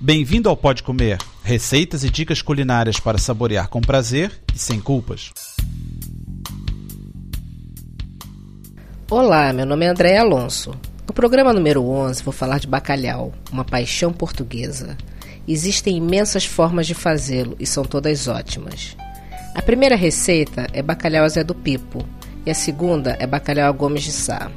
Bem-vindo ao Pode Comer, receitas e dicas culinárias para saborear com prazer e sem culpas. Olá, meu nome é André Alonso. No programa número 11 vou falar de bacalhau, uma paixão portuguesa. Existem imensas formas de fazê-lo e são todas ótimas. A primeira receita é bacalhau Zé do Pipo e a segunda é bacalhau Gomes de Sá.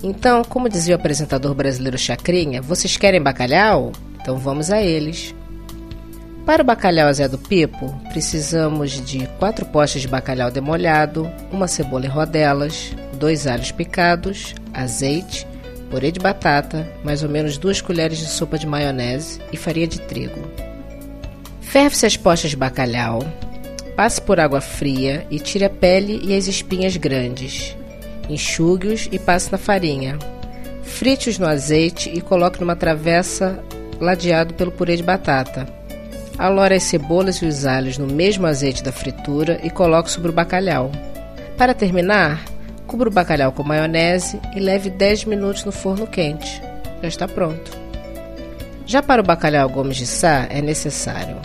Então, como dizia o apresentador brasileiro Chacrinha, vocês querem bacalhau? Então vamos a eles. Para o bacalhau Zé do Pipo, precisamos de 4 postas de bacalhau demolhado, uma cebola em rodelas, dois alhos picados, azeite, purê de batata, mais ou menos 2 colheres de sopa de maionese e farinha de trigo. Ferve-se as postas de bacalhau, passe por água fria e tire a pele e as espinhas grandes. Enxugue-os e passe na farinha. Frite-os no azeite e coloque numa travessa ladeado pelo purê de batata. Alore as cebolas e os alhos no mesmo azeite da fritura e coloque sobre o bacalhau. Para terminar, cubra o bacalhau com maionese e leve 10 minutos no forno quente. Já está pronto. Já para o bacalhau Gomes de Sá é necessário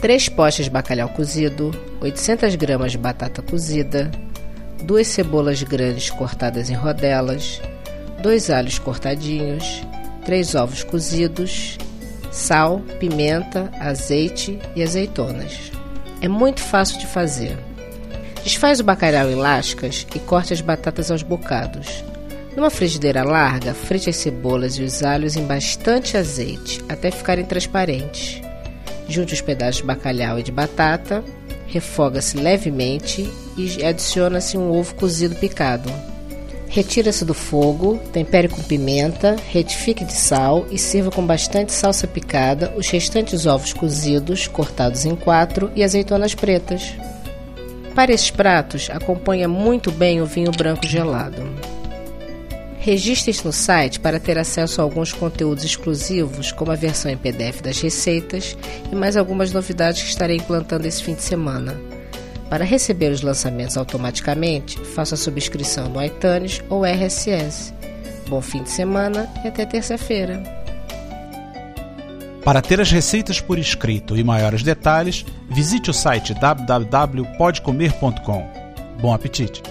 3 postas de bacalhau cozido, 800 gramas de batata cozida, duas cebolas grandes cortadas em rodelas, dois alhos cortadinhos, três ovos cozidos, sal, pimenta, azeite e azeitonas. É muito fácil de fazer. Desfaz o bacalhau em lascas e corte as batatas aos bocados. Numa frigideira larga, frite as cebolas e os alhos em bastante azeite até ficarem transparentes. Junte os pedaços de bacalhau e de batata, refoga-se levemente e adiciona-se um ovo cozido picado. Retira-se do fogo, tempere com pimenta, retifique de sal e sirva com bastante salsa picada, os restantes ovos cozidos, cortados em quatro, e azeitonas pretas. Para esses pratos, acompanha muito bem o vinho branco gelado. Registre-se no site para ter acesso a alguns conteúdos exclusivos, como a versão em PDF das receitas e mais algumas novidades que estarei implantando esse fim de semana. Para receber os lançamentos automaticamente, faça a subscrição no iTunes ou RSS. Bom fim de semana e até terça-feira. Para ter as receitas por escrito e maiores detalhes, visite o site www.podcomer.com. Bom apetite!